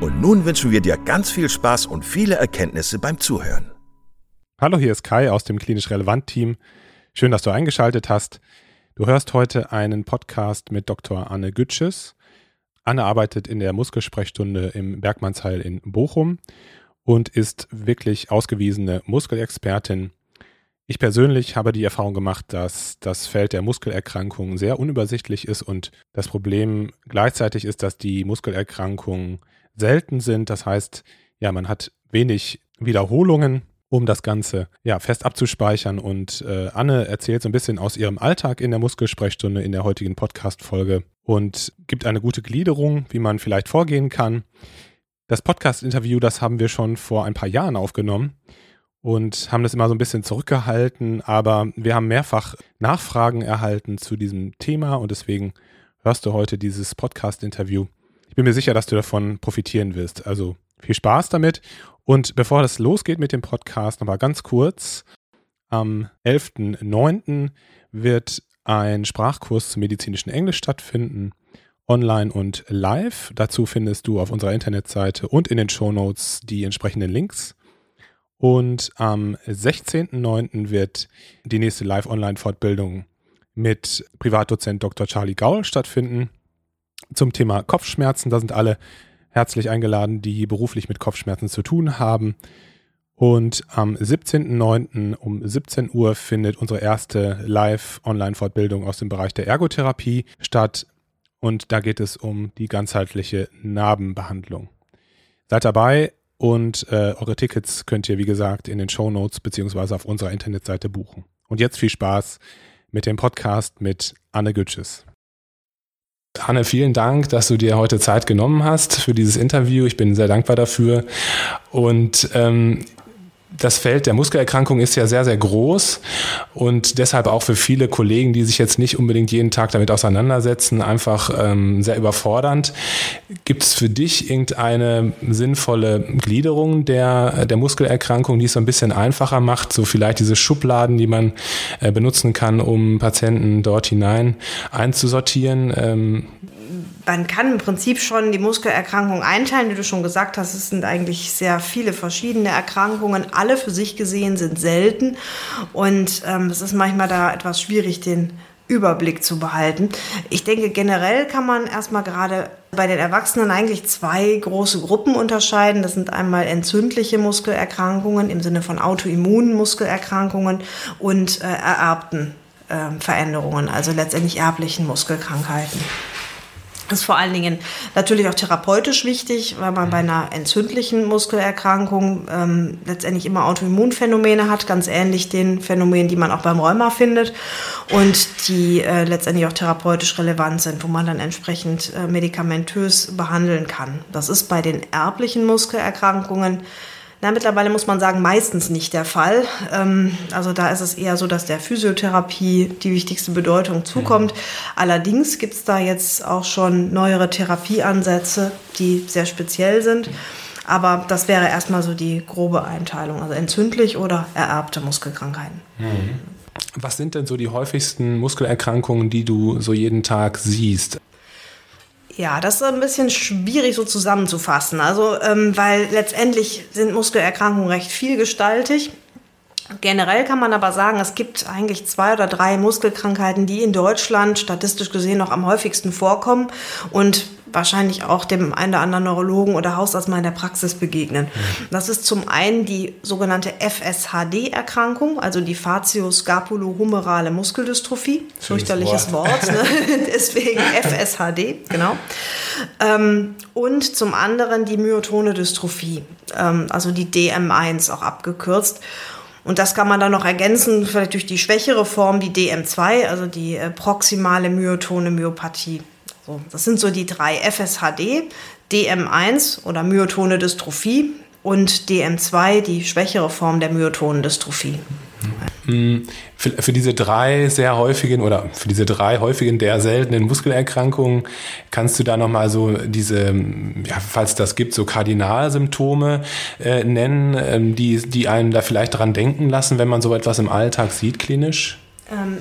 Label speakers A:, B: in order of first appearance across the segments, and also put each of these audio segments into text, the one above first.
A: und nun wünschen wir dir ganz viel Spaß und viele Erkenntnisse beim Zuhören.
B: Hallo, hier ist Kai aus dem Klinisch Relevant Team. Schön, dass du eingeschaltet hast. Du hörst heute einen Podcast mit Dr. Anne Gütsches. Anne arbeitet in der Muskelsprechstunde im Bergmannsheil in Bochum und ist wirklich ausgewiesene Muskelexpertin. Ich persönlich habe die Erfahrung gemacht, dass das Feld der Muskelerkrankungen sehr unübersichtlich ist und das Problem gleichzeitig ist, dass die Muskelerkrankungen selten sind. Das heißt, ja, man hat wenig Wiederholungen, um das Ganze ja, fest abzuspeichern. Und äh, Anne erzählt so ein bisschen aus ihrem Alltag in der Muskelsprechstunde in der heutigen Podcast-Folge und gibt eine gute Gliederung, wie man vielleicht vorgehen kann. Das Podcast-Interview, das haben wir schon vor ein paar Jahren aufgenommen und haben das immer so ein bisschen zurückgehalten, aber wir haben mehrfach Nachfragen erhalten zu diesem Thema und deswegen hörst du heute dieses Podcast-Interview ich bin mir sicher, dass du davon profitieren wirst. Also viel Spaß damit. Und bevor das losgeht mit dem Podcast, nochmal ganz kurz. Am 11.09. wird ein Sprachkurs zum medizinischen Englisch stattfinden. Online und live. Dazu findest du auf unserer Internetseite und in den Shownotes die entsprechenden Links. Und am 16.09. wird die nächste Live-Online-Fortbildung mit Privatdozent Dr. Charlie Gaul stattfinden zum Thema Kopfschmerzen. Da sind alle herzlich eingeladen, die beruflich mit Kopfschmerzen zu tun haben. Und am 17.09. um 17 Uhr findet unsere erste Live-Online-Fortbildung aus dem Bereich der Ergotherapie statt. Und da geht es um die ganzheitliche Narbenbehandlung. Seid dabei und äh, eure Tickets könnt ihr, wie gesagt, in den Show Notes beziehungsweise auf unserer Internetseite buchen. Und jetzt viel Spaß mit dem Podcast mit Anne Gütsches. Anne, vielen Dank, dass du dir heute Zeit genommen hast für dieses Interview. Ich bin sehr dankbar dafür. Und ähm, das Feld der Muskelerkrankung ist ja sehr, sehr groß und deshalb auch für viele Kollegen, die sich jetzt nicht unbedingt jeden Tag damit auseinandersetzen, einfach ähm, sehr überfordernd. Gibt es für dich irgendeine sinnvolle Gliederung der, der Muskelerkrankung, die es so ein bisschen einfacher macht? So vielleicht diese Schubladen, die man äh, benutzen kann, um Patienten dort hinein einzusortieren?
C: Ähm, man kann im Prinzip schon die Muskelerkrankungen einteilen, wie du schon gesagt hast. Es sind eigentlich sehr viele verschiedene Erkrankungen. Alle für sich gesehen sind selten. Und ähm, es ist manchmal da etwas schwierig, den Überblick zu behalten. Ich denke, generell kann man erstmal gerade bei den Erwachsenen eigentlich zwei große Gruppen unterscheiden. Das sind einmal entzündliche Muskelerkrankungen im Sinne von autoimmunen Muskelerkrankungen und äh, ererbten äh, Veränderungen, also letztendlich erblichen Muskelkrankheiten ist vor allen Dingen natürlich auch therapeutisch wichtig, weil man bei einer entzündlichen Muskelerkrankung ähm, letztendlich immer Autoimmunphänomene hat, ganz ähnlich den Phänomenen, die man auch beim Rheuma findet und die äh, letztendlich auch therapeutisch relevant sind, wo man dann entsprechend äh, medikamentös behandeln kann. Das ist bei den erblichen Muskelerkrankungen na, mittlerweile muss man sagen, meistens nicht der Fall. Ähm, also da ist es eher so, dass der Physiotherapie die wichtigste Bedeutung zukommt. Mhm. Allerdings gibt es da jetzt auch schon neuere Therapieansätze, die sehr speziell sind. Aber das wäre erstmal so die grobe Einteilung, also entzündlich oder ererbte Muskelkrankheiten.
B: Mhm. Was sind denn so die häufigsten Muskelerkrankungen, die du so jeden Tag siehst?
C: Ja, das ist ein bisschen schwierig so zusammenzufassen. Also, ähm, weil letztendlich sind Muskelerkrankungen recht vielgestaltig. Generell kann man aber sagen, es gibt eigentlich zwei oder drei Muskelkrankheiten, die in Deutschland statistisch gesehen noch am häufigsten vorkommen und wahrscheinlich auch dem einen oder anderen Neurologen oder Hausarzt mal in der Praxis begegnen. Das ist zum einen die sogenannte FSHD-Erkrankung, also die Facioscapulohumerale Muskeldystrophie. Fürchterliches Wort, Wort ne? deswegen FSHD, genau. Ähm, und zum anderen die Myotone Dystrophie, ähm, also die DM1 auch abgekürzt. Und das kann man dann noch ergänzen, vielleicht durch die schwächere Form, die DM2, also die äh, proximale myotone Myopathie. So, das sind so die drei FSHD, DM1 oder myotone Dystrophie und DM2, die schwächere Form der myotonen Dystrophie.
B: Hm, für, für, diese drei sehr häufigen oder für diese drei häufigen der seltenen Muskelerkrankungen kannst du da nochmal so diese, ja, falls das gibt, so Kardinalsymptome äh, nennen, ähm, die, die einen da vielleicht dran denken lassen, wenn man so etwas im Alltag sieht, klinisch?
C: Ähm,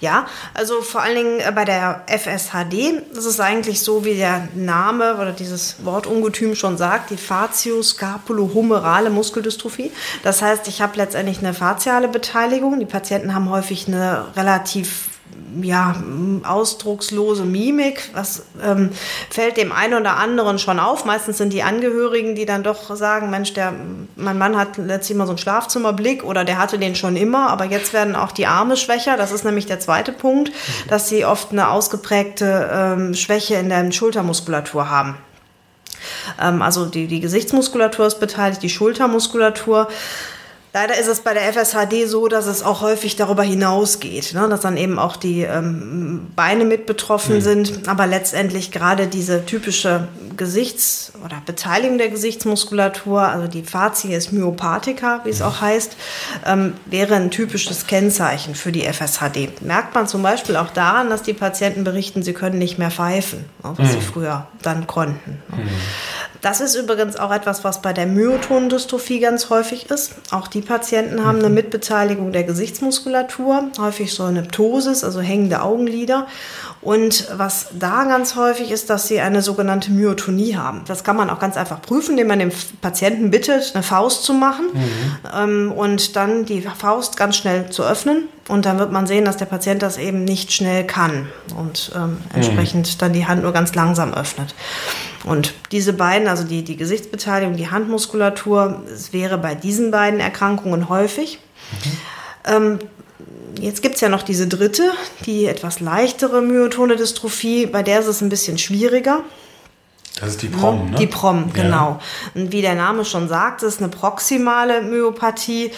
C: ja, also vor allen Dingen äh, bei der FSHD, das ist eigentlich so, wie der Name oder dieses Wortungetüm schon sagt, die Facioscapulohumerale Muskeldystrophie. Das heißt, ich habe letztendlich eine faciale Beteiligung. Die Patienten haben häufig eine relativ ja, ausdruckslose Mimik. Das ähm, fällt dem einen oder anderen schon auf. Meistens sind die Angehörigen, die dann doch sagen, Mensch, der, mein Mann hat letztlich immer so einen Schlafzimmerblick oder der hatte den schon immer, aber jetzt werden auch die Arme schwächer. Das ist nämlich der zweite Punkt, dass sie oft eine ausgeprägte ähm, Schwäche in der Schultermuskulatur haben. Ähm, also die, die Gesichtsmuskulatur ist beteiligt, die Schultermuskulatur. Leider ist es bei der FSHD so, dass es auch häufig darüber hinausgeht, ne? dass dann eben auch die ähm, Beine mit betroffen mhm. sind. Aber letztendlich gerade diese typische Gesichts- oder Beteiligung der Gesichtsmuskulatur, also die Facies myopathica, wie es auch heißt, ähm, wäre ein typisches Kennzeichen für die FSHD. Merkt man zum Beispiel auch daran, dass die Patienten berichten, sie können nicht mehr pfeifen, ne? was mhm. sie früher dann konnten. Ne? Mhm. Das ist übrigens auch etwas, was bei der Myotonendystrophie ganz häufig ist. Auch die Patienten haben eine. Mitbeteiligung der Gesichtsmuskulatur, häufig so eine Ptosis, also hängende Augenlider. Und was da ganz häufig ist, dass sie eine sogenannte Myotonie haben. Das kann man auch ganz einfach prüfen, indem man dem Patienten bittet, eine Faust zu machen mhm. ähm, und dann die Faust ganz schnell zu öffnen. Und dann wird man sehen, dass der Patient das eben nicht schnell kann und ähm, mhm. entsprechend mhm. dann die Hand nur ganz langsam öffnet. Und diese beiden, also die, die Gesichtsbeteiligung, die Handmuskulatur, es wäre bei diesen beiden Erkrankungen häufig. Mhm. Ähm, Jetzt gibt es ja noch diese dritte, die etwas leichtere myotone Dystrophie, bei der ist es ein bisschen schwieriger.
B: Das ist die PROM, ne?
C: Die PROM, genau. Ja. Und wie der Name schon sagt, ist eine proximale Myopathie.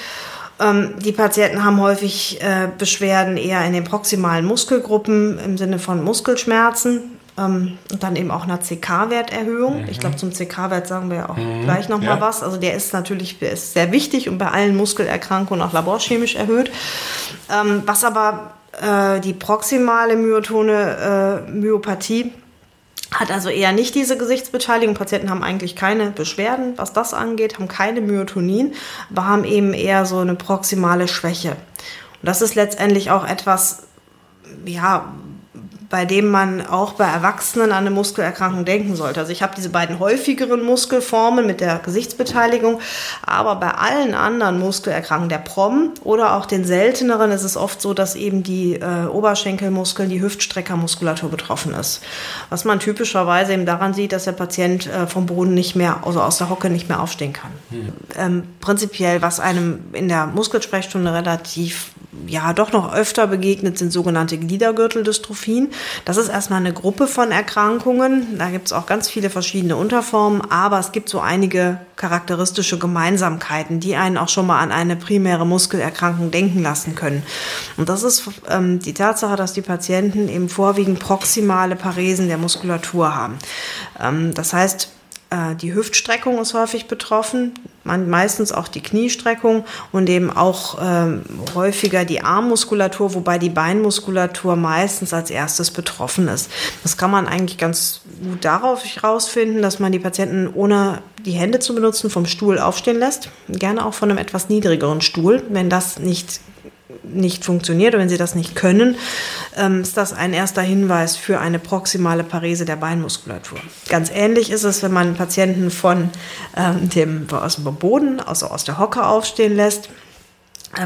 C: Ähm, die Patienten haben häufig äh, Beschwerden eher in den proximalen Muskelgruppen im Sinne von Muskelschmerzen. Ähm, und dann eben auch einer CK-Werterhöhung. Mhm. Ich glaube, zum CK-Wert sagen wir ja auch mhm. gleich nochmal ja. was. Also der ist natürlich der ist sehr wichtig und bei allen Muskelerkrankungen auch laborchemisch erhöht. Ähm, was aber äh, die proximale myotone äh, Myopathie hat also eher nicht diese Gesichtsbeteiligung. Patienten haben eigentlich keine Beschwerden, was das angeht, haben keine Myotonien, aber haben eben eher so eine proximale Schwäche. Und das ist letztendlich auch etwas, ja, bei dem man auch bei Erwachsenen an eine Muskelerkrankung denken sollte. Also ich habe diese beiden häufigeren Muskelformen mit der Gesichtsbeteiligung, aber bei allen anderen Muskelerkrankungen, der PROM oder auch den selteneren, ist es oft so, dass eben die äh, Oberschenkelmuskeln, die Hüftstreckermuskulatur betroffen ist. Was man typischerweise eben daran sieht, dass der Patient äh, vom Boden nicht mehr, also aus der Hocke nicht mehr aufstehen kann. Hm. Ähm, prinzipiell, was einem in der Muskelsprechstunde relativ ja doch noch öfter begegnet, sind sogenannte Gliedergürteldystrophien. Das ist erstmal eine Gruppe von Erkrankungen. Da gibt es auch ganz viele verschiedene Unterformen, aber es gibt so einige charakteristische Gemeinsamkeiten, die einen auch schon mal an eine primäre Muskelerkrankung denken lassen können. Und das ist ähm, die Tatsache, dass die Patienten eben vorwiegend proximale Paresen der Muskulatur haben. Ähm, das heißt, die Hüftstreckung ist häufig betroffen, meistens auch die Kniestreckung und eben auch ähm, häufiger die Armmuskulatur, wobei die Beinmuskulatur meistens als erstes betroffen ist. Das kann man eigentlich ganz gut darauf herausfinden, dass man die Patienten ohne die Hände zu benutzen vom Stuhl aufstehen lässt, gerne auch von einem etwas niedrigeren Stuhl, wenn das nicht nicht funktioniert oder wenn sie das nicht können, ähm, ist das ein erster Hinweis für eine proximale Parese der Beinmuskulatur. Ganz ähnlich ist es, wenn man Patienten von ähm, dem, aus dem Boden, also aus der Hocke aufstehen lässt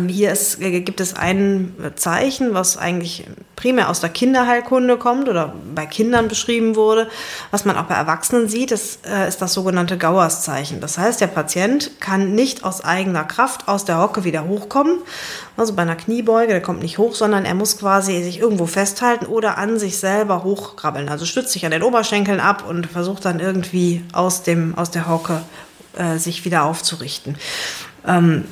C: hier ist, äh, gibt es ein Zeichen, was eigentlich primär aus der Kinderheilkunde kommt oder bei Kindern beschrieben wurde, was man auch bei Erwachsenen sieht, das äh, ist das sogenannte Gauers-Zeichen. Das heißt, der Patient kann nicht aus eigener Kraft aus der Hocke wieder hochkommen. Also bei einer Kniebeuge, der kommt nicht hoch, sondern er muss quasi sich irgendwo festhalten oder an sich selber hochkrabbeln. Also stützt sich an den Oberschenkeln ab und versucht dann irgendwie aus, dem, aus der Hocke äh, sich wieder aufzurichten. Ähm,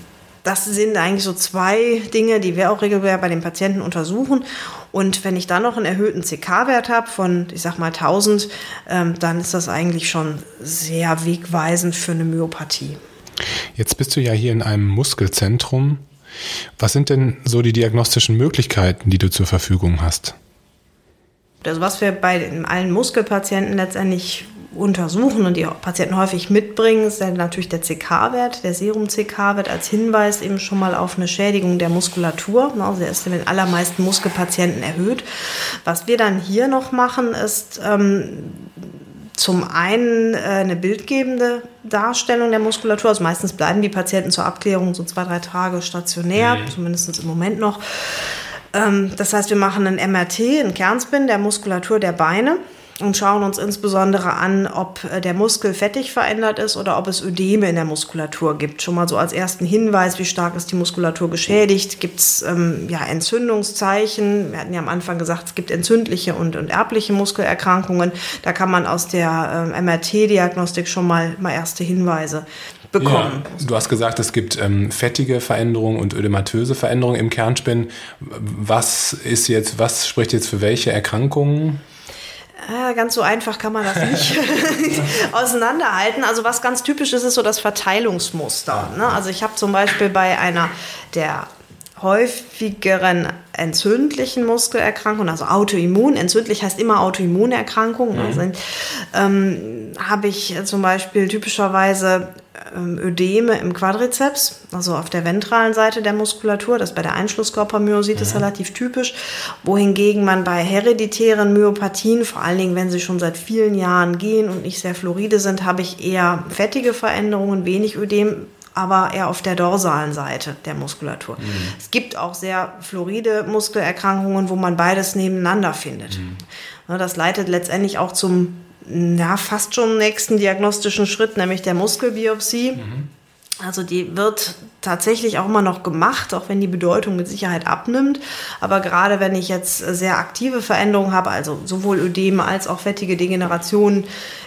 C: das sind eigentlich so zwei Dinge, die wir auch regelmäßig bei den Patienten untersuchen. Und wenn ich dann noch einen erhöhten CK-Wert habe von, ich sag mal 1000, ähm, dann ist das eigentlich schon sehr wegweisend für eine Myopathie.
B: Jetzt bist du ja hier in einem Muskelzentrum. Was sind denn so die diagnostischen Möglichkeiten, die du zur Verfügung hast?
C: Also was wir bei allen Muskelpatienten letztendlich untersuchen und die Patienten häufig mitbringen, ist dann natürlich der CK-Wert, der Serum-CK-Wert als Hinweis eben schon mal auf eine Schädigung der Muskulatur. Also der ist in den allermeisten Muskelpatienten erhöht. Was wir dann hier noch machen, ist ähm, zum einen äh, eine bildgebende Darstellung der Muskulatur. Also meistens bleiben die Patienten zur Abklärung so zwei, drei Tage stationär, mhm. zumindest im Moment noch. Ähm, das heißt, wir machen ein MRT, ein Kernspin der Muskulatur der Beine und schauen uns insbesondere an, ob äh, der Muskel fettig verändert ist oder ob es Ödeme in der Muskulatur gibt. Schon mal so als ersten Hinweis, wie stark ist die Muskulatur geschädigt? Gibt es ähm, ja, Entzündungszeichen? Wir hatten ja am Anfang gesagt, es gibt entzündliche und, und erbliche Muskelerkrankungen. Da kann man aus der ähm, MRT-Diagnostik schon mal, mal erste Hinweise bekommen.
B: Ja, du hast gesagt, es gibt ähm, fettige Veränderungen und ödematöse Veränderungen im Kernspin. Was ist jetzt, was spricht jetzt für welche Erkrankungen?
C: Äh, ganz so einfach kann man das nicht auseinanderhalten. Also was ganz typisch ist, ist so das Verteilungsmuster. Ne? Also ich habe zum Beispiel bei einer der häufigeren entzündlichen Muskelerkrankungen, also Autoimmun, entzündlich heißt immer Autoimmunerkrankungen, mhm. also, ähm, habe ich zum Beispiel typischerweise Ödeme im Quadrizeps, also auf der ventralen Seite der Muskulatur. Das bei der Einschlusskörpermyositis mhm. relativ typisch. Wohingegen man bei hereditären Myopathien, vor allen Dingen wenn sie schon seit vielen Jahren gehen und nicht sehr floride sind, habe ich eher fettige Veränderungen, wenig Ödem, aber eher auf der dorsalen Seite der Muskulatur. Mhm. Es gibt auch sehr floride Muskelerkrankungen, wo man beides nebeneinander findet. Mhm. Das leitet letztendlich auch zum ja, fast schon nächsten diagnostischen Schritt, nämlich der Muskelbiopsie. Mhm. Also die wird tatsächlich auch immer noch gemacht, auch wenn die Bedeutung mit Sicherheit abnimmt. Aber gerade wenn ich jetzt sehr aktive Veränderungen habe, also sowohl Ödeme als auch fettige Degenerationen,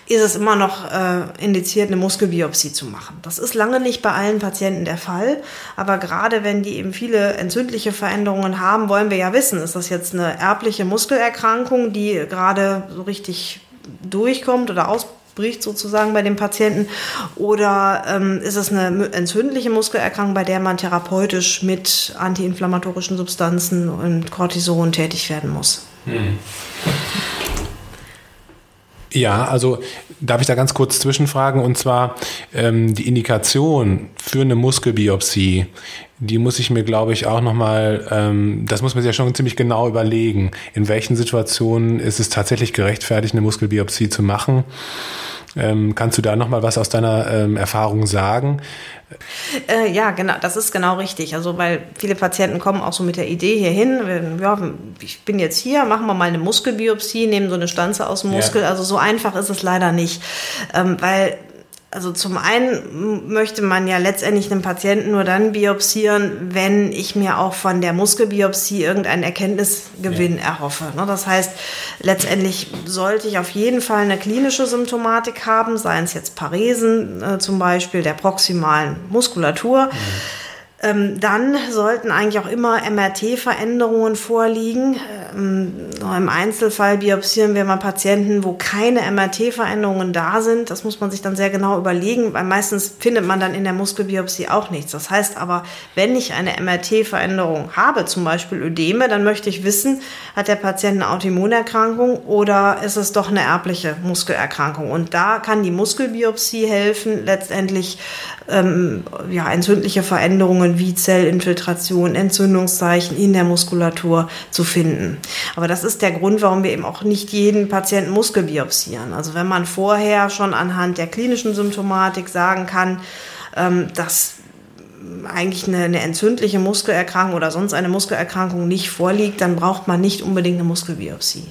C: ist es immer noch äh, indiziert, eine Muskelbiopsie zu machen. Das ist lange nicht bei allen Patienten der Fall. Aber gerade wenn die eben viele entzündliche Veränderungen haben, wollen wir ja wissen, ist das jetzt eine erbliche Muskelerkrankung, die gerade so richtig durchkommt oder ausbricht sozusagen bei dem Patienten? Oder ähm, ist es eine entzündliche Muskelerkrankung, bei der man therapeutisch mit antiinflammatorischen Substanzen und Cortison tätig werden muss? Hm.
B: Ja, also darf ich da ganz kurz zwischenfragen und zwar ähm, die Indikation für eine Muskelbiopsie, die muss ich mir, glaube ich, auch nochmal, ähm, das muss man sich ja schon ziemlich genau überlegen. In welchen Situationen ist es tatsächlich gerechtfertigt, eine Muskelbiopsie zu machen? Ähm, kannst du da nochmal was aus deiner ähm, Erfahrung sagen?
C: Äh, ja, genau, das ist genau richtig. Also, weil viele Patienten kommen auch so mit der Idee hier hin, ja, ich bin jetzt hier, machen wir mal eine Muskelbiopsie, nehmen so eine Stanze aus dem Muskel. Ja. Also so einfach ist es leider nicht, ähm, weil also zum einen möchte man ja letztendlich einen Patienten nur dann biopsieren, wenn ich mir auch von der Muskelbiopsie irgendeinen Erkenntnisgewinn ja. erhoffe. Ne, das heißt, letztendlich sollte ich auf jeden Fall eine klinische Symptomatik haben, seien es jetzt Paresen äh, zum Beispiel der proximalen Muskulatur. Mhm dann sollten eigentlich auch immer MRT-Veränderungen vorliegen. Ähm, Im Einzelfall biopsieren wir mal Patienten, wo keine MRT-Veränderungen da sind. Das muss man sich dann sehr genau überlegen, weil meistens findet man dann in der Muskelbiopsie auch nichts. Das heißt aber, wenn ich eine MRT-Veränderung habe, zum Beispiel Ödeme, dann möchte ich wissen, hat der Patient eine Autoimmunerkrankung oder ist es doch eine erbliche Muskelerkrankung? Und da kann die Muskelbiopsie helfen, letztendlich ähm, ja, entzündliche Veränderungen wie Zellinfiltration, Entzündungszeichen in der Muskulatur zu finden. Aber das ist der Grund, warum wir eben auch nicht jeden Patienten muskelbiopsieren. Also wenn man vorher schon anhand der klinischen Symptomatik sagen kann, ähm, dass eigentlich eine, eine, entzündliche Muskelerkrankung oder sonst eine Muskelerkrankung nicht vorliegt, dann braucht man nicht unbedingt eine Muskelbiopsie.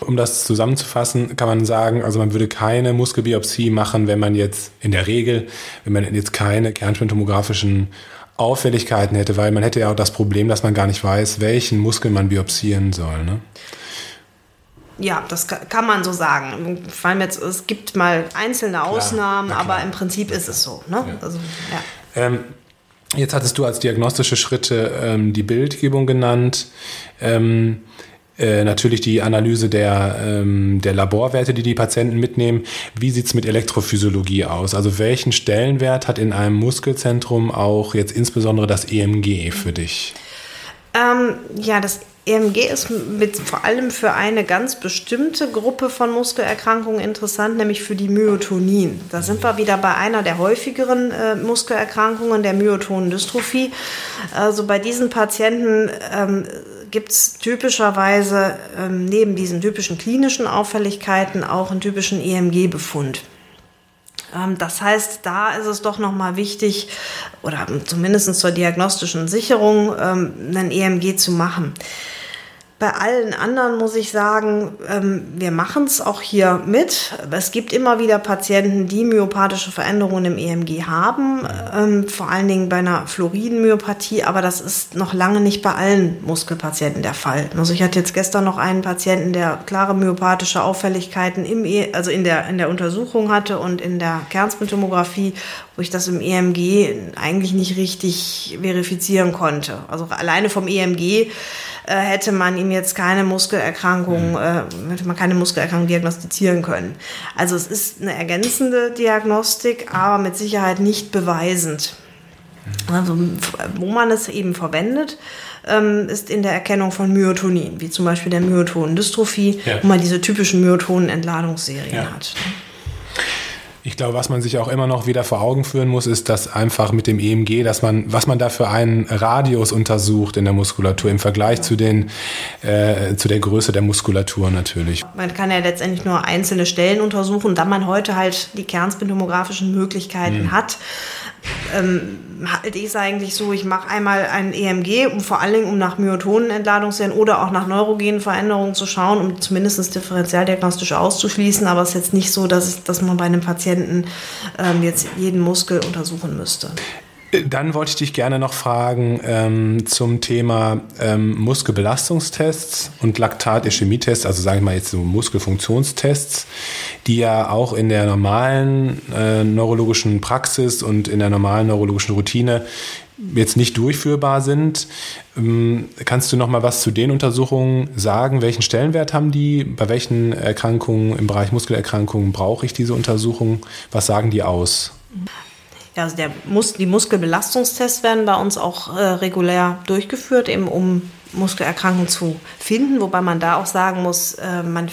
B: Um das zusammenzufassen, kann man sagen, also man würde keine Muskelbiopsie machen, wenn man jetzt in der Regel, wenn man jetzt keine kernspintomografischen Auffälligkeiten hätte, weil man hätte ja auch das Problem, dass man gar nicht weiß, welchen Muskel man biopsieren soll. Ne?
C: Ja, das kann man so sagen. Vor allem jetzt, es gibt mal einzelne Ausnahmen, klar, aber im Prinzip ist es so. Ne? Ja. Also,
B: ja. Ähm, jetzt hattest du als diagnostische Schritte ähm, die Bildgebung genannt. Ähm, äh, natürlich die Analyse der, ähm, der Laborwerte, die die Patienten mitnehmen. Wie sieht es mit Elektrophysiologie aus? Also welchen Stellenwert hat in einem Muskelzentrum auch jetzt insbesondere das EMG für dich?
C: Ähm, ja, das EMG ist mit, vor allem für eine ganz bestimmte Gruppe von Muskelerkrankungen interessant, nämlich für die Myotonin. Da sind wir wieder bei einer der häufigeren äh, Muskelerkrankungen, der Myotonendystrophie. Also bei diesen Patienten ähm, gibt es typischerweise ähm, neben diesen typischen klinischen Auffälligkeiten auch einen typischen EMG-Befund. Ähm, das heißt, da ist es doch nochmal wichtig, oder zumindest zur diagnostischen Sicherung, ähm, einen EMG zu machen. Bei allen anderen muss ich sagen, ähm, wir machen es auch hier mit. Es gibt immer wieder Patienten, die myopathische Veränderungen im EMG haben, ähm, vor allen Dingen bei einer Fluoridenmyopathie, aber das ist noch lange nicht bei allen Muskelpatienten der Fall. Also ich hatte jetzt gestern noch einen Patienten, der klare myopathische Auffälligkeiten im e also in der, in der Untersuchung hatte und in der Kernspintomographie, wo ich das im EMG eigentlich nicht richtig verifizieren konnte. Also alleine vom EMG äh, hätte man ihm jetzt keine Muskelerkrankung, mhm. äh, hätte man keine Muskelerkrankung diagnostizieren können. Also es ist eine ergänzende Diagnostik, aber mit Sicherheit nicht beweisend. Mhm. Also, wo man es eben verwendet, ähm, ist in der Erkennung von Myotonin, wie zum Beispiel der Myotonendystrophie, ja. wo man diese typischen Myotonenentladungsserien ja. hat.
B: Ich glaube, was man sich auch immer noch wieder vor Augen führen muss, ist, dass einfach mit dem EMG, dass man, was man da für einen Radius untersucht in der Muskulatur im Vergleich zu den, äh, zu der Größe der Muskulatur natürlich.
C: Man kann ja letztendlich nur einzelne Stellen untersuchen, da man heute halt die kernspintomografischen Möglichkeiten mhm. hat ähm, halte ich es eigentlich so, ich mache einmal ein EMG, um vor allen Dingen um nach Myotonenentladungsserien oder auch nach neurogenen Veränderungen zu schauen, um zumindest differenzialdiagnostisch auszuschließen. Aber es ist jetzt nicht so, dass, ich, dass man bei einem Patienten ähm, jetzt jeden Muskel untersuchen müsste.
B: Dann wollte ich dich gerne noch fragen ähm, zum Thema ähm, Muskelbelastungstests und Laktat-Ischämie-Tests, also sagen wir mal jetzt so Muskelfunktionstests, die ja auch in der normalen äh, neurologischen Praxis und in der normalen neurologischen Routine jetzt nicht durchführbar sind. Ähm, kannst du noch mal was zu den Untersuchungen sagen? Welchen Stellenwert haben die? Bei welchen Erkrankungen im Bereich Muskelerkrankungen brauche ich diese Untersuchungen? Was sagen die aus?
C: Ja, also der Mus die Muskelbelastungstests werden bei uns auch äh, regulär durchgeführt, eben um Muskelerkrankungen zu finden, wobei man da auch sagen muss, äh, man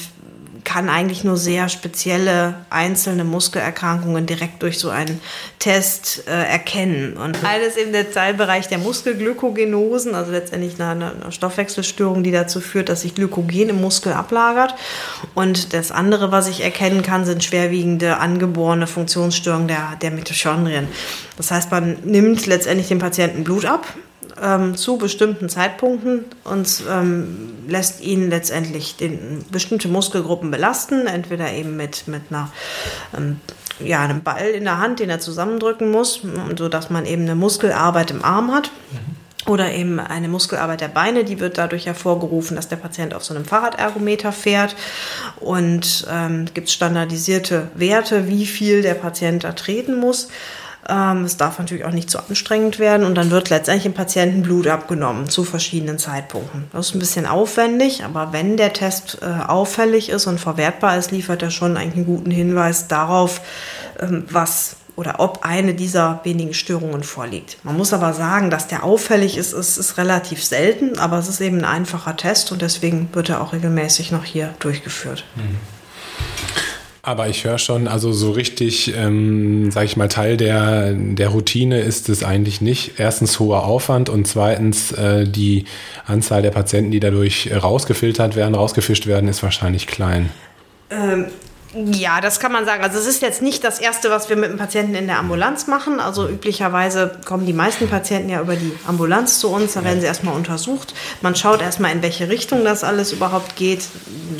C: kann eigentlich nur sehr spezielle einzelne Muskelerkrankungen direkt durch so einen Test äh, erkennen. Und eines im Teilbereich der Muskelglykogenosen, also letztendlich eine, eine, Stoffwechselstörung, die dazu führt, dass sich Glykogen im Muskel ablagert. Und das andere, was ich erkennen kann, sind schwerwiegende angeborene Funktionsstörungen der, der Mitochondrien. Das heißt, man nimmt letztendlich dem Patienten Blut ab, ähm, zu bestimmten Zeitpunkten und ähm, lässt ihn letztendlich den, bestimmte Muskelgruppen belasten, entweder eben mit, mit einer, ähm, ja, einem Ball in der Hand, den er zusammendrücken muss, sodass man eben eine Muskelarbeit im Arm hat. Oder eben eine Muskelarbeit der Beine, die wird dadurch hervorgerufen, dass der Patient auf so einem Fahrradergometer fährt. Und ähm, gibt standardisierte Werte, wie viel der Patient da treten muss. Ähm, es darf natürlich auch nicht zu anstrengend werden und dann wird letztendlich dem Patienten Blut abgenommen zu verschiedenen Zeitpunkten. Das ist ein bisschen aufwendig, aber wenn der Test äh, auffällig ist und verwertbar ist, liefert er schon einen guten Hinweis darauf, ähm, was oder ob eine dieser wenigen Störungen vorliegt. Man muss aber sagen, dass der auffällig ist, ist, ist relativ selten, aber es ist eben ein einfacher Test und deswegen wird er auch regelmäßig noch hier durchgeführt. Mhm.
B: Aber ich höre schon, also so richtig, ähm, sage ich mal, Teil der, der Routine ist es eigentlich nicht. Erstens hoher Aufwand und zweitens äh, die Anzahl der Patienten, die dadurch rausgefiltert werden, rausgefischt werden, ist wahrscheinlich klein.
C: Ähm, ja, das kann man sagen. Also es ist jetzt nicht das Erste, was wir mit dem Patienten in der Ambulanz machen. Also üblicherweise kommen die meisten Patienten ja über die Ambulanz zu uns. Da werden sie erstmal untersucht. Man schaut erstmal, in welche Richtung das alles überhaupt geht.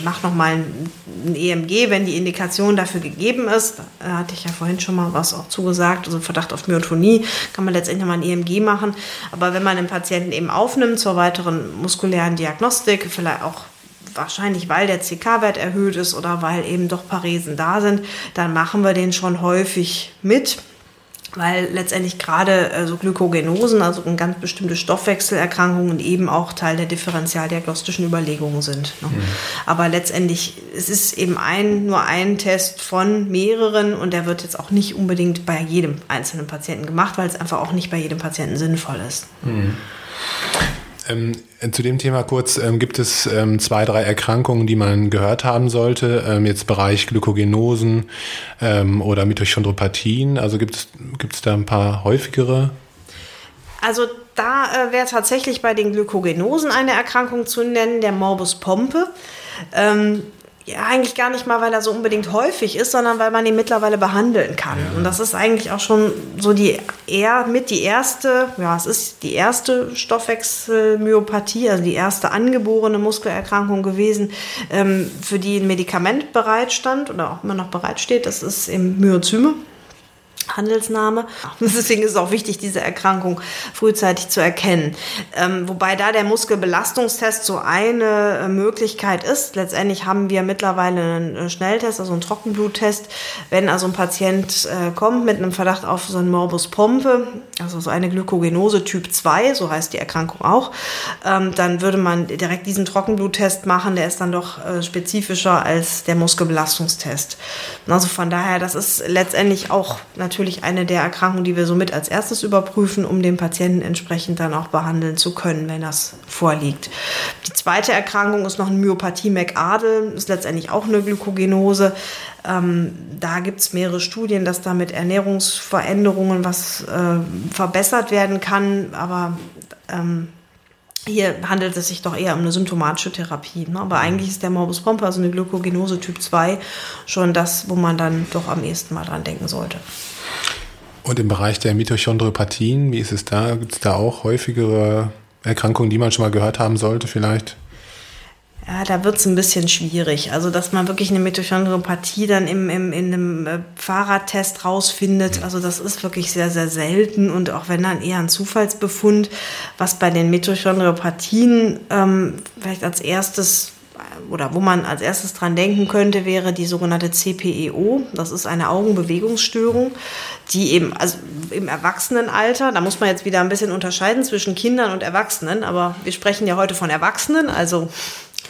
C: Macht nochmal ein EMG, wenn die Indikation dafür gegeben ist. Da hatte ich ja vorhin schon mal was auch zugesagt. Also Verdacht auf Myotonie kann man letztendlich mal ein EMG machen. Aber wenn man den Patienten eben aufnimmt zur weiteren muskulären Diagnostik, vielleicht auch wahrscheinlich weil der CK-Wert erhöht ist oder weil eben doch Paresen da sind, dann machen wir den schon häufig mit weil letztendlich gerade äh, so Glykogenosen, also ganz bestimmte Stoffwechselerkrankungen eben auch Teil der differentialdiagnostischen Überlegungen sind. Ne? Mhm. Aber letztendlich es ist eben ein nur ein Test von mehreren und der wird jetzt auch nicht unbedingt bei jedem einzelnen Patienten gemacht, weil es einfach auch nicht bei jedem Patienten sinnvoll ist. Mhm.
B: Ähm, zu dem Thema kurz, ähm, gibt es ähm, zwei, drei Erkrankungen, die man gehört haben sollte, ähm, jetzt Bereich Glykogenosen ähm, oder Mitochondropathien, also gibt es, da ein paar häufigere?
C: Also da äh, wäre tatsächlich bei den Glykogenosen eine Erkrankung zu nennen, der Morbus Pompe. Ja, eigentlich gar nicht mal, weil er so unbedingt häufig ist, sondern weil man ihn mittlerweile behandeln kann. Ja. Und das ist eigentlich auch schon so die eher mit die erste, ja, es ist die erste Stoffwechselmyopathie, also die erste angeborene Muskelerkrankung gewesen, ähm, für die ein Medikament bereitstand oder auch immer noch bereitsteht. Das ist im Myozyme. Handelsname. Deswegen ist es auch wichtig, diese Erkrankung frühzeitig zu erkennen. Ähm, wobei da der Muskelbelastungstest so eine äh, Möglichkeit ist. Letztendlich haben wir mittlerweile einen äh, Schnelltest, also einen Trockenbluttest. Wenn also ein Patient äh, kommt mit einem Verdacht auf so einen Morbus Pompe, also so eine Glykogenose Typ 2, so heißt die Erkrankung auch, ähm, dann würde man direkt diesen Trockenbluttest machen. Der ist dann doch äh, spezifischer als der Muskelbelastungstest. Also von daher, das ist letztendlich auch natürlich natürlich eine der Erkrankungen, die wir somit als erstes überprüfen, um den Patienten entsprechend dann auch behandeln zu können, wenn das vorliegt. Die zweite Erkrankung ist noch eine Myopathie McArdle, ist letztendlich auch eine Glykogenose. Ähm, da gibt es mehrere Studien, dass da mit Ernährungsveränderungen was äh, verbessert werden kann, aber ähm, hier handelt es sich doch eher um eine symptomatische Therapie. Ne? Aber eigentlich ist der Morbus Pompe, also eine Glykogenose Typ 2, schon das, wo man dann doch am ehesten mal dran denken sollte.
B: Und im Bereich der Mitochondriopathien, wie ist es da? Gibt es da auch häufigere Erkrankungen, die man schon mal gehört haben sollte vielleicht?
C: Ja, da wird es ein bisschen schwierig. Also, dass man wirklich eine Mitochondriopathie dann im, im, in einem äh, Fahrradtest rausfindet, also das ist wirklich sehr, sehr selten und auch wenn dann eher ein Zufallsbefund, was bei den Mitochondriopathien ähm, vielleicht als erstes oder wo man als erstes dran denken könnte, wäre die sogenannte CPEO. Das ist eine Augenbewegungsstörung, die eben also im Erwachsenenalter, da muss man jetzt wieder ein bisschen unterscheiden zwischen Kindern und Erwachsenen, aber wir sprechen ja heute von Erwachsenen, also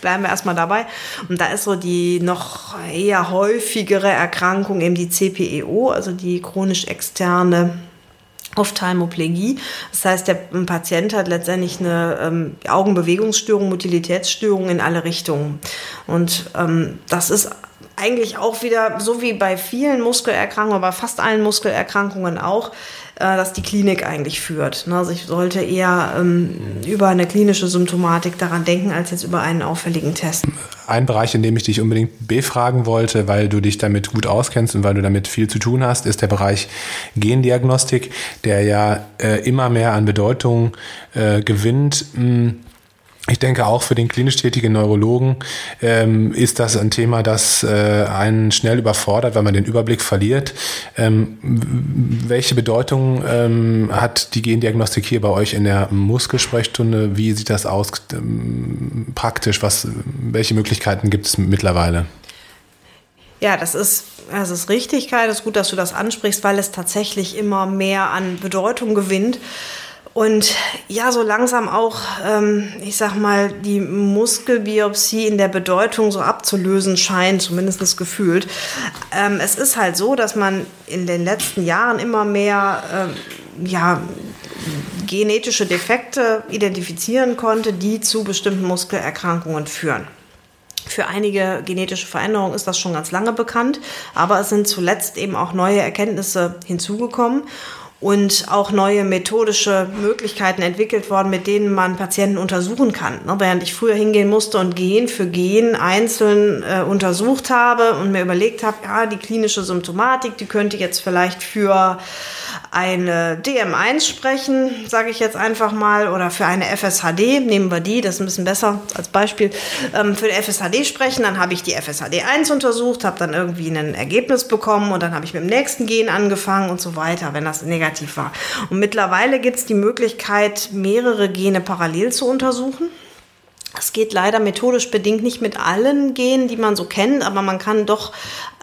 C: bleiben wir erstmal dabei. Und da ist so die noch eher häufigere Erkrankung eben die CPEO, also die chronisch externe Ophthalmoplegie. Das heißt, der Patient hat letztendlich eine ähm, Augenbewegungsstörung, Motilitätsstörung in alle Richtungen. Und ähm, das ist eigentlich auch wieder, so wie bei vielen Muskelerkrankungen, aber fast allen Muskelerkrankungen auch, äh, dass die Klinik eigentlich führt. Ne? Also ich sollte eher ähm, über eine klinische Symptomatik daran denken, als jetzt über einen auffälligen Test.
B: Ein Bereich, in dem ich dich unbedingt befragen wollte, weil du dich damit gut auskennst und weil du damit viel zu tun hast, ist der Bereich Gendiagnostik, der ja äh, immer mehr an Bedeutung äh, gewinnt. Hm ich denke auch für den klinisch tätigen Neurologen ähm, ist das ein Thema, das äh, einen schnell überfordert, weil man den Überblick verliert. Ähm, welche Bedeutung ähm, hat die Gendiagnostik hier bei euch in der Muskelsprechstunde? Wie sieht das aus ähm, praktisch? Was, welche Möglichkeiten gibt es mittlerweile?
C: Ja, das ist, das ist richtig, Kai. Das ist gut, dass du das ansprichst, weil es tatsächlich immer mehr an Bedeutung gewinnt. Und ja, so langsam auch, ähm, ich sag mal, die Muskelbiopsie in der Bedeutung so abzulösen scheint, zumindest gefühlt. Ähm, es ist halt so, dass man in den letzten Jahren immer mehr, ähm, ja, genetische Defekte identifizieren konnte, die zu bestimmten Muskelerkrankungen führen. Für einige genetische Veränderungen ist das schon ganz lange bekannt, aber es sind zuletzt eben auch neue Erkenntnisse hinzugekommen und auch neue methodische Möglichkeiten entwickelt worden, mit denen man Patienten untersuchen kann. Ne, während ich früher hingehen musste und Gen für Gen einzeln äh, untersucht habe und mir überlegt habe, ja, die klinische Symptomatik, die könnte jetzt vielleicht für eine DM1 sprechen, sage ich jetzt einfach mal, oder für eine FSHD, nehmen wir die, das ist ein bisschen besser als Beispiel, ähm, für die FSHD sprechen, dann habe ich die FSHD 1 untersucht, habe dann irgendwie ein Ergebnis bekommen und dann habe ich mit dem nächsten Gen angefangen und so weiter, wenn das negativ war. Und mittlerweile gibt es die Möglichkeit, mehrere Gene parallel zu untersuchen. Es geht leider methodisch bedingt nicht mit allen Genen, die man so kennt, aber man kann doch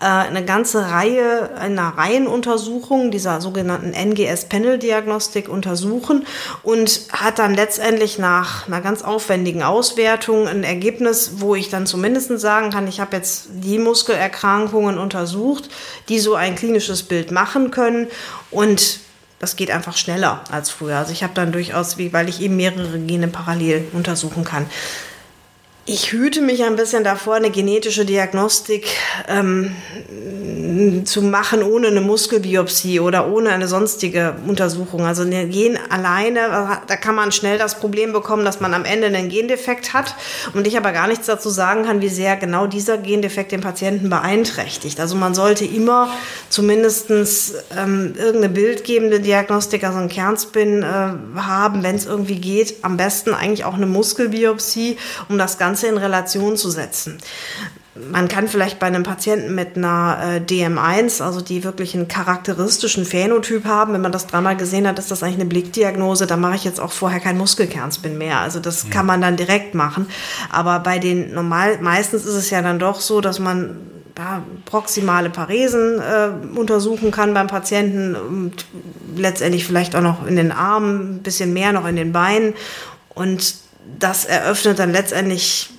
C: äh, eine ganze Reihe einer Reihenuntersuchung dieser sogenannten NGS-Panel-Diagnostik untersuchen und hat dann letztendlich nach einer ganz aufwendigen Auswertung ein Ergebnis, wo ich dann zumindest sagen kann, ich habe jetzt die Muskelerkrankungen untersucht, die so ein klinisches Bild machen können und das geht einfach schneller als früher. Also ich habe dann durchaus, weil ich eben mehrere Gene parallel untersuchen kann. Ich hüte mich ein bisschen davor, eine genetische Diagnostik ähm, zu machen ohne eine Muskelbiopsie oder ohne eine sonstige Untersuchung. Also eine Gen alleine, da kann man schnell das Problem bekommen, dass man am Ende einen Gendefekt hat und ich aber gar nichts dazu sagen kann, wie sehr genau dieser Gendefekt den Patienten beeinträchtigt. Also man sollte immer zumindest ähm, irgendeine bildgebende Diagnostik, also einen Kernspin äh, haben, wenn es irgendwie geht. Am besten eigentlich auch eine Muskelbiopsie, um das Ganze Ganze in Relation zu setzen. Man kann vielleicht bei einem Patienten mit einer äh, DM1, also die wirklich einen charakteristischen Phänotyp haben, wenn man das dreimal gesehen hat, ist das eigentlich eine Blickdiagnose, da mache ich jetzt auch vorher kein Muskelkernspin mehr. Also das ja. kann man dann direkt machen. Aber bei den normal, meistens ist es ja dann doch so, dass man ja, proximale Paresen äh, untersuchen kann beim Patienten und letztendlich vielleicht auch noch in den Armen, ein bisschen mehr noch in den Beinen. Und das eröffnet dann letztendlich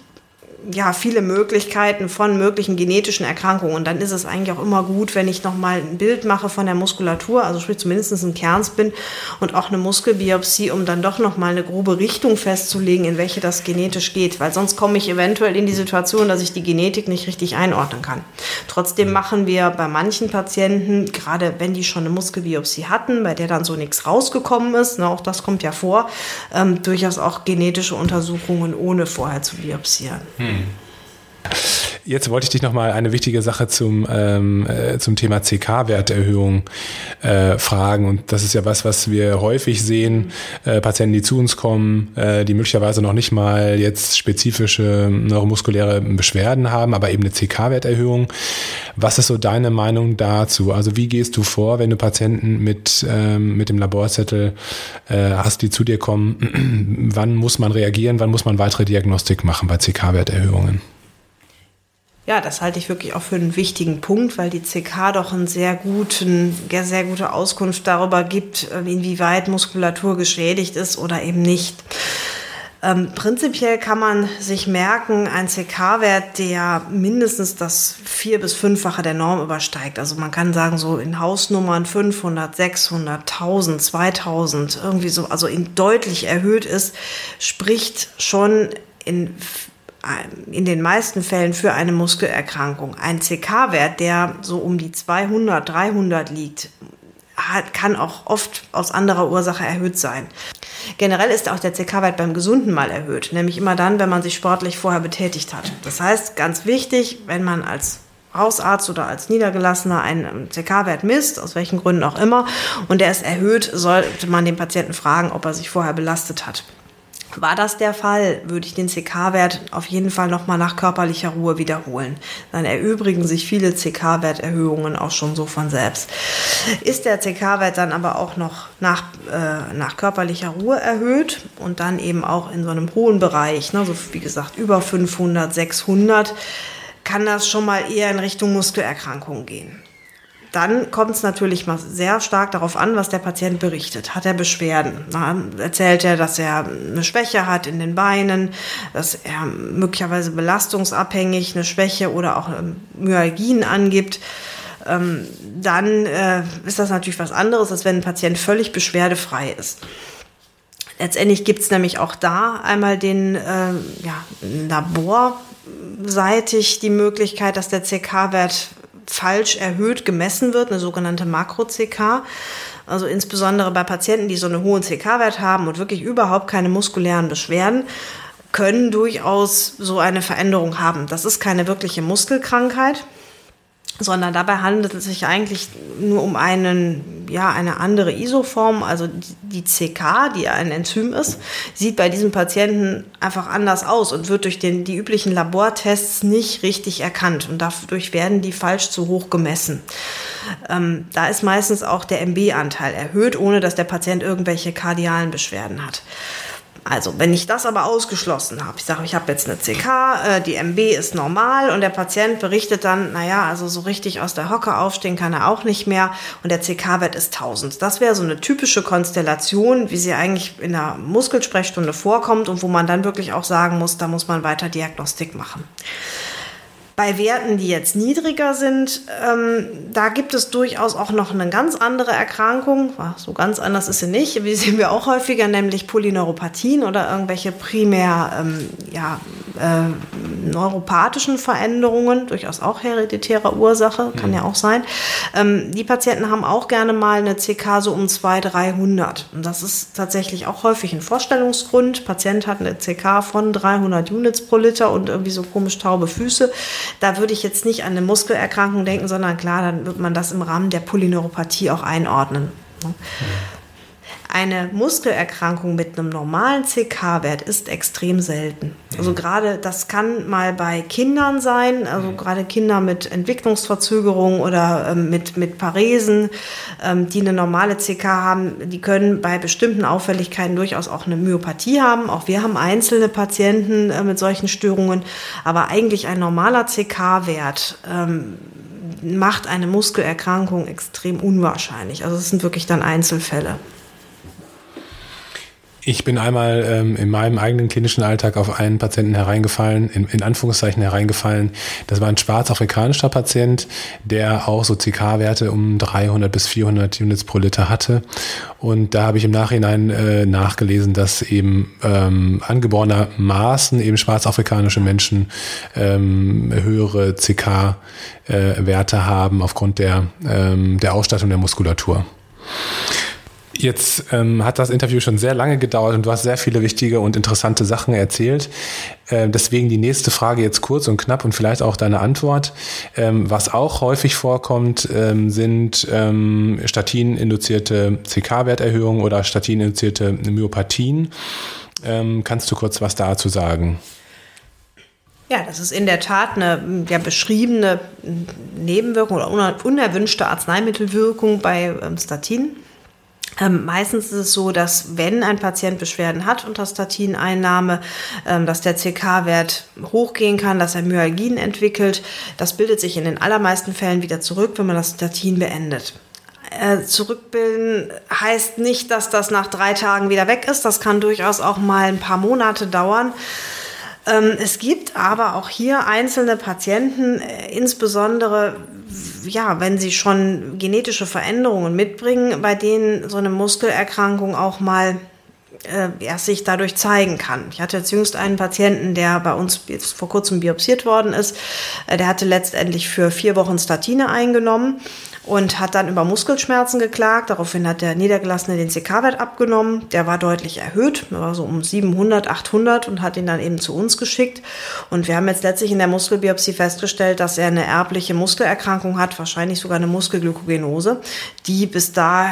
C: ja, viele Möglichkeiten von möglichen genetischen Erkrankungen. Und dann ist es eigentlich auch immer gut, wenn ich nochmal ein Bild mache von der Muskulatur, also sprich zumindest ein Kernspin und auch eine Muskelbiopsie, um dann doch nochmal eine grobe Richtung festzulegen, in welche das genetisch geht. Weil sonst komme ich eventuell in die Situation, dass ich die Genetik nicht richtig einordnen kann. Trotzdem machen wir bei manchen Patienten, gerade wenn die schon eine Muskelbiopsie hatten, bei der dann so nichts rausgekommen ist, ne, auch das kommt ja vor, ähm, durchaus auch genetische Untersuchungen ohne vorher zu biopsieren. Hm. Hum.
B: Jetzt wollte ich dich noch mal eine wichtige Sache zum, ähm, äh, zum Thema CK-Werterhöhung äh, fragen. Und das ist ja was, was wir häufig sehen. Äh, Patienten, die zu uns kommen, äh, die möglicherweise noch nicht mal jetzt spezifische neuromuskuläre Beschwerden haben, aber eben eine CK-Werterhöhung. Was ist so deine Meinung dazu? Also wie gehst du vor, wenn du Patienten mit, ähm, mit dem Laborzettel äh, hast, die zu dir kommen? wann muss man reagieren? Wann muss man weitere Diagnostik machen bei CK-Werterhöhungen?
C: Ja, das halte ich wirklich auch für einen wichtigen Punkt, weil die CK doch einen sehr guten, sehr gute Auskunft darüber gibt, äh, inwieweit Muskulatur geschädigt ist oder eben nicht. Ähm, prinzipiell kann man sich merken, ein CK-Wert, der mindestens das vier- bis fünffache der Norm übersteigt. Also man kann sagen, so in Hausnummern 500, 600, 1000, 2000, irgendwie so, also in deutlich erhöht ist, spricht schon in in den meisten Fällen für eine Muskelerkrankung. Ein CK-Wert, der so um die 200, 300 liegt, hat, kann auch oft aus anderer Ursache erhöht sein. Generell ist auch der CK-Wert beim Gesunden mal erhöht, nämlich immer dann, wenn man sich sportlich vorher betätigt hat. Das heißt, ganz wichtig, wenn man als Hausarzt oder als Niedergelassener einen CK-Wert misst, aus welchen Gründen auch immer, und der ist erhöht, sollte man den Patienten fragen, ob er sich vorher belastet hat. War das der Fall, würde ich den CK-Wert auf jeden Fall nochmal nach körperlicher Ruhe wiederholen. Dann erübrigen sich viele CK-Werterhöhungen auch schon so von selbst. Ist der CK-Wert dann aber auch noch nach, äh, nach körperlicher Ruhe erhöht und dann eben auch in so einem hohen Bereich, ne, so wie gesagt über 500, 600, kann das schon mal eher in Richtung Muskelerkrankungen gehen. Dann kommt es natürlich mal sehr stark darauf an, was der Patient berichtet. Hat er Beschwerden? Na, erzählt er, dass er eine Schwäche hat in den Beinen, dass er möglicherweise belastungsabhängig eine Schwäche oder auch ähm, Myalgien angibt? Ähm, dann äh, ist das natürlich was anderes, als wenn ein Patient völlig beschwerdefrei ist. Letztendlich gibt es nämlich auch da einmal den äh, ja, Labor kurzzeitig die Möglichkeit, dass der CK-Wert falsch erhöht gemessen wird, eine sogenannte Makro-CK. Also insbesondere bei Patienten, die so einen hohen CK-Wert haben und wirklich überhaupt keine muskulären Beschwerden, können durchaus so eine Veränderung haben. Das ist keine wirkliche Muskelkrankheit sondern dabei handelt es sich eigentlich nur um einen, ja, eine andere Isoform, also die CK, die ein Enzym ist, sieht bei diesem Patienten einfach anders aus und wird durch den, die üblichen Labortests nicht richtig erkannt und dadurch werden die falsch zu hoch gemessen. Ähm, da ist meistens auch der MB-Anteil erhöht, ohne dass der Patient irgendwelche kardialen Beschwerden hat. Also, wenn ich das aber ausgeschlossen habe, ich sage, ich habe jetzt eine CK, äh, die MB ist normal und der Patient berichtet dann, naja, also so richtig aus der Hocke aufstehen kann er auch nicht mehr und der CK-Wert ist 1000. Das wäre so eine typische Konstellation, wie sie eigentlich in der Muskelsprechstunde vorkommt und wo man dann wirklich auch sagen muss, da muss man weiter Diagnostik machen. Bei Werten, die jetzt niedriger sind, ähm, da gibt es durchaus auch noch eine ganz andere Erkrankung. So ganz anders ist sie nicht. Wie sehen wir auch häufiger, nämlich Polyneuropathien oder irgendwelche primär ähm, ja, äh, neuropathischen Veränderungen, durchaus auch hereditärer Ursache, kann mhm. ja auch sein. Ähm, die Patienten haben auch gerne mal eine CK so um 200, 300. Und das ist tatsächlich auch häufig ein Vorstellungsgrund. Patient hat eine CK von 300 Units pro Liter und irgendwie so komisch taube Füße da würde ich jetzt nicht an eine Muskelerkrankung denken, sondern klar, dann wird man das im Rahmen der Polyneuropathie auch einordnen. Ne? Eine Muskelerkrankung mit einem normalen CK-Wert ist extrem selten. Also gerade das kann mal bei Kindern sein, also gerade Kinder mit Entwicklungsverzögerung oder ähm, mit, mit Paresen, ähm, die eine normale CK haben, die können bei bestimmten Auffälligkeiten durchaus auch eine Myopathie haben. Auch wir haben einzelne Patienten äh, mit solchen Störungen, aber eigentlich ein normaler CK-Wert ähm, macht eine Muskelerkrankung extrem unwahrscheinlich. Also es sind wirklich dann Einzelfälle.
B: Ich bin einmal ähm, in meinem eigenen klinischen Alltag auf einen Patienten hereingefallen, in, in Anführungszeichen hereingefallen. Das war ein schwarzafrikanischer Patient, der auch so CK-Werte um 300 bis 400 Units pro Liter hatte. Und da habe ich im Nachhinein äh, nachgelesen, dass eben ähm, angeborenermaßen eben schwarzafrikanische Menschen ähm, höhere CK-Werte äh, haben aufgrund der, ähm, der Ausstattung der Muskulatur. Jetzt ähm, hat das Interview schon sehr lange gedauert und du hast sehr viele wichtige und interessante Sachen erzählt. Äh, deswegen die nächste Frage jetzt kurz und knapp und vielleicht auch deine Antwort. Ähm, was auch häufig vorkommt, ähm, sind ähm, Statin-induzierte CK-Werterhöhungen oder Statin-induzierte Myopathien. Ähm, kannst du kurz was dazu sagen?
C: Ja, das ist in der Tat eine ja, beschriebene Nebenwirkung oder unerwünschte Arzneimittelwirkung bei ähm, Statin. Ähm, meistens ist es so, dass wenn ein Patient Beschwerden hat unter Statineinnahme, ähm, dass der CK-Wert hochgehen kann, dass er Myalgien entwickelt. Das bildet sich in den allermeisten Fällen wieder zurück, wenn man das Statin beendet. Äh, zurückbilden heißt nicht, dass das nach drei Tagen wieder weg ist. Das kann durchaus auch mal ein paar Monate dauern. Ähm, es gibt aber auch hier einzelne Patienten, äh, insbesondere ja, wenn sie schon genetische Veränderungen mitbringen, bei denen so eine Muskelerkrankung auch mal äh, erst sich dadurch zeigen kann. Ich hatte jetzt jüngst einen Patienten, der bei uns jetzt vor kurzem biopsiert worden ist. Äh, der hatte letztendlich für vier Wochen Statine eingenommen und hat dann über Muskelschmerzen geklagt. Daraufhin hat der Niedergelassene den CK-Wert abgenommen. Der war deutlich erhöht, war so um 700, 800 und hat ihn dann eben zu uns geschickt. Und wir haben jetzt letztlich in der Muskelbiopsie festgestellt, dass er eine erbliche Muskelerkrankung hat, wahrscheinlich sogar eine Muskelglykogenose, die bis da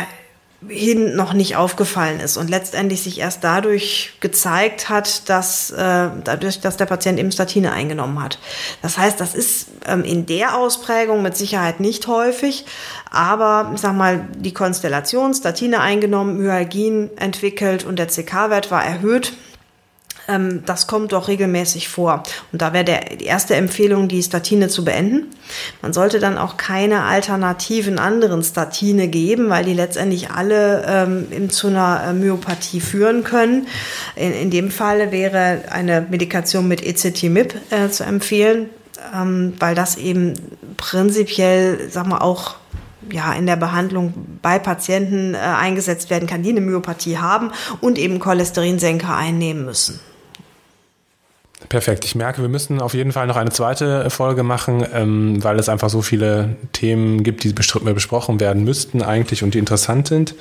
C: hin noch nicht aufgefallen ist und letztendlich sich erst dadurch gezeigt hat, dass äh, dadurch, dass der Patient eben Statine eingenommen hat. Das heißt, das ist ähm, in der Ausprägung mit Sicherheit nicht häufig, aber ich sag mal, die Konstellation Statine eingenommen, Myalgin entwickelt und der CK-Wert war erhöht, ähm, das kommt doch regelmäßig vor. Und da wäre die erste Empfehlung, die Statine zu beenden. Man sollte dann auch keine alternativen anderen Statine geben, weil die letztendlich alle ähm, zu einer äh, Myopathie führen können. In, in dem Fall wäre eine Medikation mit Ezetimibe äh, zu empfehlen, ähm, weil das eben prinzipiell, sag mal, auch ja, in der Behandlung bei Patienten äh, eingesetzt werden kann, die eine Myopathie haben und eben Cholesterinsenker einnehmen müssen.
B: Perfekt. Ich merke, wir müssen auf jeden Fall noch eine zweite Folge machen, ähm, weil es einfach so viele Themen gibt, die besprochen werden müssten eigentlich und die interessant sind.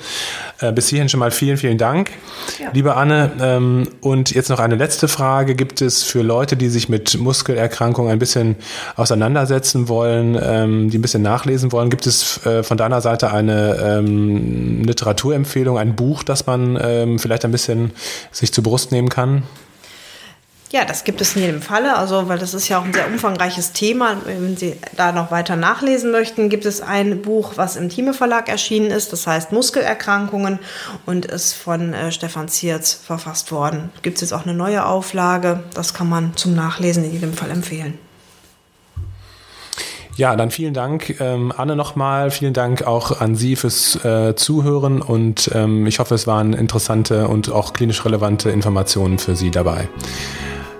B: Äh, bis hierhin schon mal vielen, vielen Dank, ja. liebe Anne. Ähm, und jetzt noch eine letzte Frage. Gibt es für Leute, die sich mit Muskelerkrankungen ein bisschen auseinandersetzen wollen, ähm, die ein bisschen nachlesen wollen, gibt es äh, von deiner Seite eine ähm, Literaturempfehlung, ein Buch, das man ähm, vielleicht ein bisschen sich zur Brust nehmen kann?
C: Ja, das gibt es in jedem Falle. Also, weil das ist ja auch ein sehr umfangreiches Thema. Wenn Sie da noch weiter nachlesen möchten, gibt es ein Buch, was im Thieme Verlag erschienen ist. Das heißt Muskelerkrankungen und ist von äh, Stefan Zierz verfasst worden. Gibt es jetzt auch eine neue Auflage. Das kann man zum Nachlesen in jedem Fall empfehlen.
B: Ja, dann vielen Dank, ähm, Anne, nochmal. Vielen Dank auch an Sie fürs äh, Zuhören und ähm, ich hoffe, es waren interessante und auch klinisch relevante Informationen für Sie dabei.